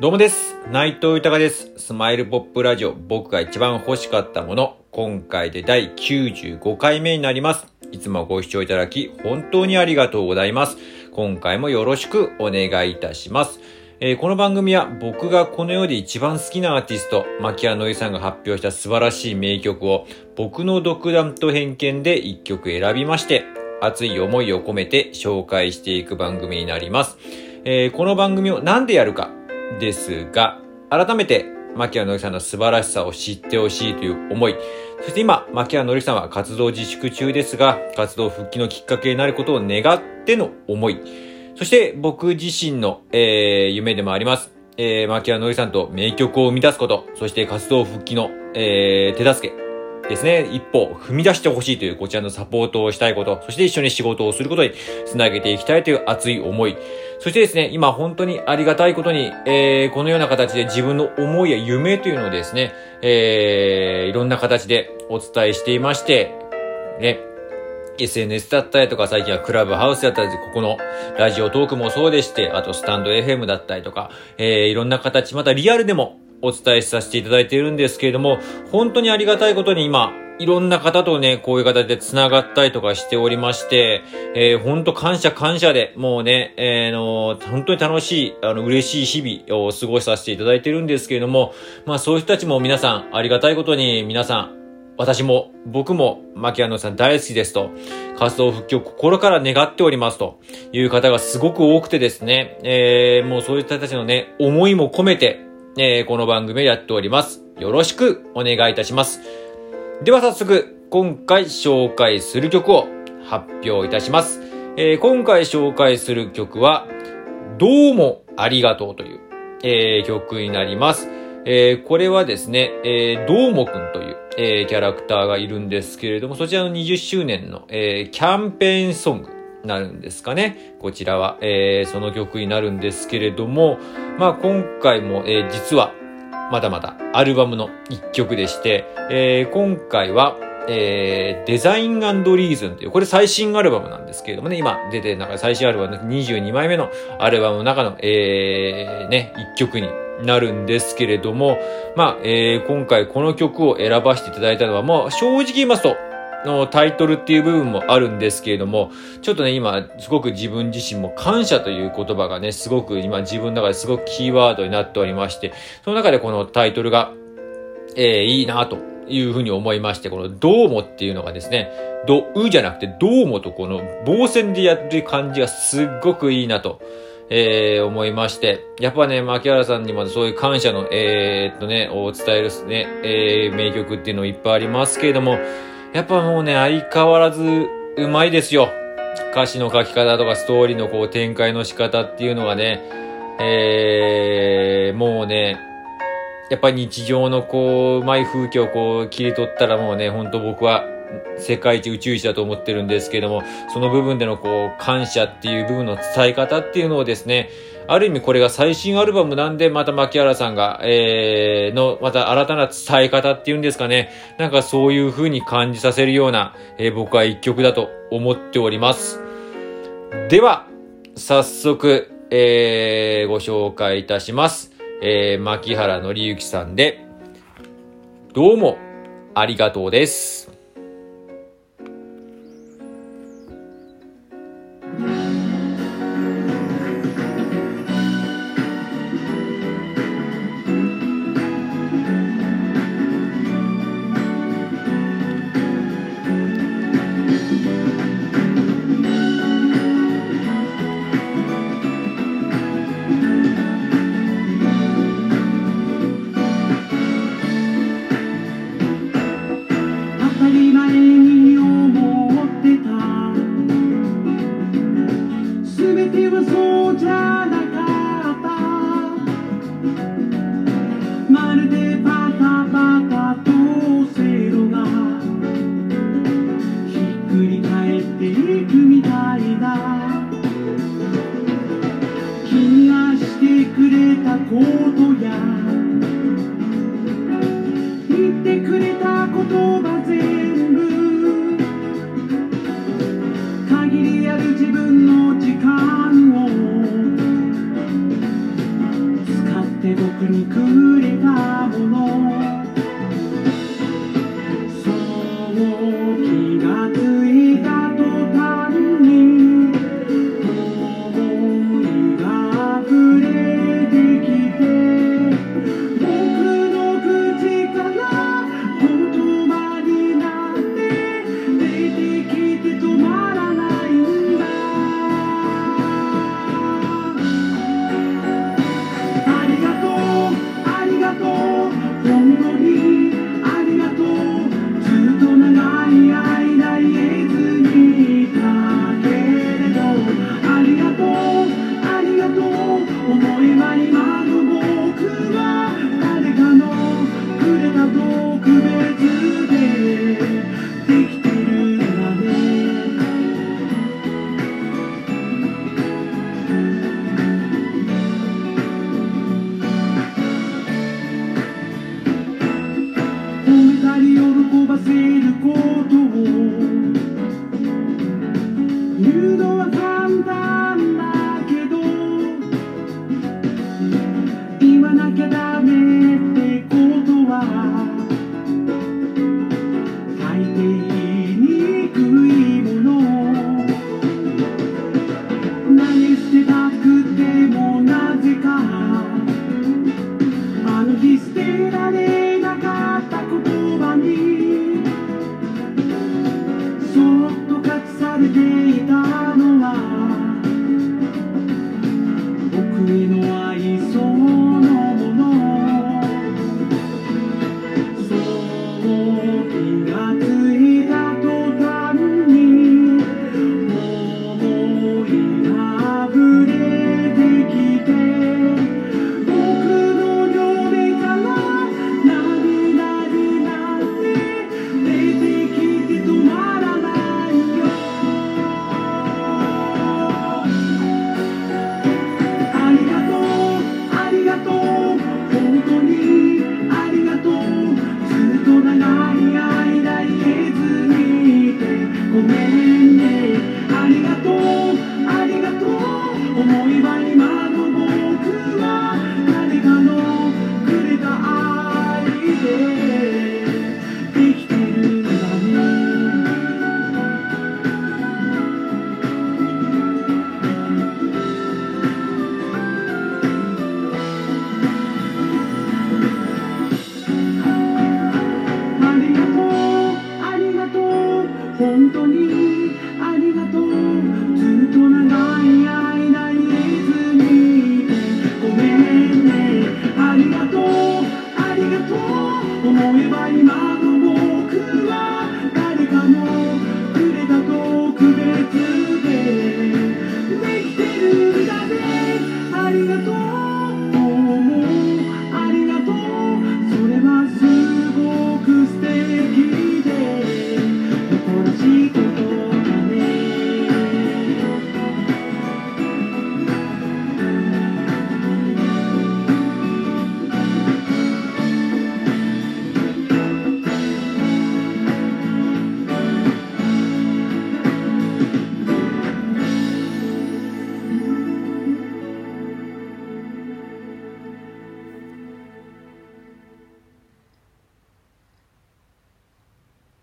どうもです。内藤豊です。スマイルポップラジオ、僕が一番欲しかったもの、今回で第95回目になります。いつもご視聴いただき、本当にありがとうございます。今回もよろしくお願いいたします。えーこの番組は僕がこの世で一番好きなアーティスト、牧谷のりさんが発表した素晴らしい名曲を、僕の独断と偏見で一曲選びまして、熱い思いを込めて紹介していく番組になります。えーこの番組をなんでやるかですが、改めて、牧谷のりさんの素晴らしさを知ってほしいという思い、そして今、牧谷のりさんは活動自粛中ですが、活動復帰のきっかけになることを願っての思い、そして僕自身の、えー夢でもあります。えー、牧谷のりさんと名曲を生み出すこと、そして活動復帰の、えー手助け、ですね、一歩踏み出してほしいというこちらのサポートをしたいこと、そして一緒に仕事をすることにつなげていきたいという熱い思い。そしてですね、今本当にありがたいことに、えー、このような形で自分の思いや夢というのをですね、えー、いろんな形でお伝えしていまして、ね、SNS だったりとか、最近はクラブハウスだったり、ここのラジオトークもそうでして、あとスタンド FM だったりとか、えー、いろんな形、またリアルでもお伝えさせていただいているんですけれども、本当にありがたいことに今、いろんな方とね、こういう形で繋がったりとかしておりまして、えー、本当感謝感謝で、もうね、えーの、本当に楽しい、あの、嬉しい日々を過ごさせていただいてるんですけれども、まあそういう人たちも皆さん、ありがたいことに皆さん、私も、僕も、牧野さん大好きですと、活動復帰を心から願っておりますという方がすごく多くてですね、えー、もうそういった人たちのね、思いも込めて、えー、この番組をやっております。よろしくお願いいたします。では早速、今回紹介する曲を発表いたします。えー、今回紹介する曲は、どうもありがとうという、えー曲になります。えーこれはですね、えー、どーもくんという、えーキャラクターがいるんですけれども、そちらの20周年の、えーキャンペーンソングなるんですかね。こちらは、えーその曲になるんですけれども、まあ今回も、えー実は、まだまだアルバムの一曲でして、えー今回は、えーデザインリーズンという、これ最新アルバムなんですけれどもね、今出てる中で最新アルバムの22枚目のアルバムの中の、えーね、一曲になるんですけれども、まあ、えー今回この曲を選ばせていただいたのは、もう正直言いますと、のタイトルっていう部分もあるんですけれども、ちょっとね、今、すごく自分自身も感謝という言葉がね、すごく今自分の中ですごくキーワードになっておりまして、その中でこのタイトルが、えーいいなというふうに思いまして、このどうもっていうのがですね、どうじゃなくてどうもとこの棒線でやってる感じがすっごくいいなと。えー思いまして。やっぱね、牧原さんにもそういう感謝の、えーっとね、を伝えるすね、えー名曲っていうのいっぱいありますけれども、やっぱもうね、相変わらずうまいですよ。歌詞の書き方とかストーリーのこう展開の仕方っていうのがね、えー、もうね、やっぱり日常のこう、うまい風景をこう切り取ったらもうね、ほんと僕は世界一宇宙一だと思ってるんですけども、その部分でのこう、感謝っていう部分の伝え方っていうのをですね、ある意味これが最新アルバムなんで、また牧原さんが、えー、の、また新たな伝え方っていうんですかね、なんかそういう風に感じさせるような、えー僕は一曲だと思っております。では、早速、えー、ご紹介いたします。えー、牧原のりゆきさんで、どうも、ありがとうです。Ooh. vida e culto.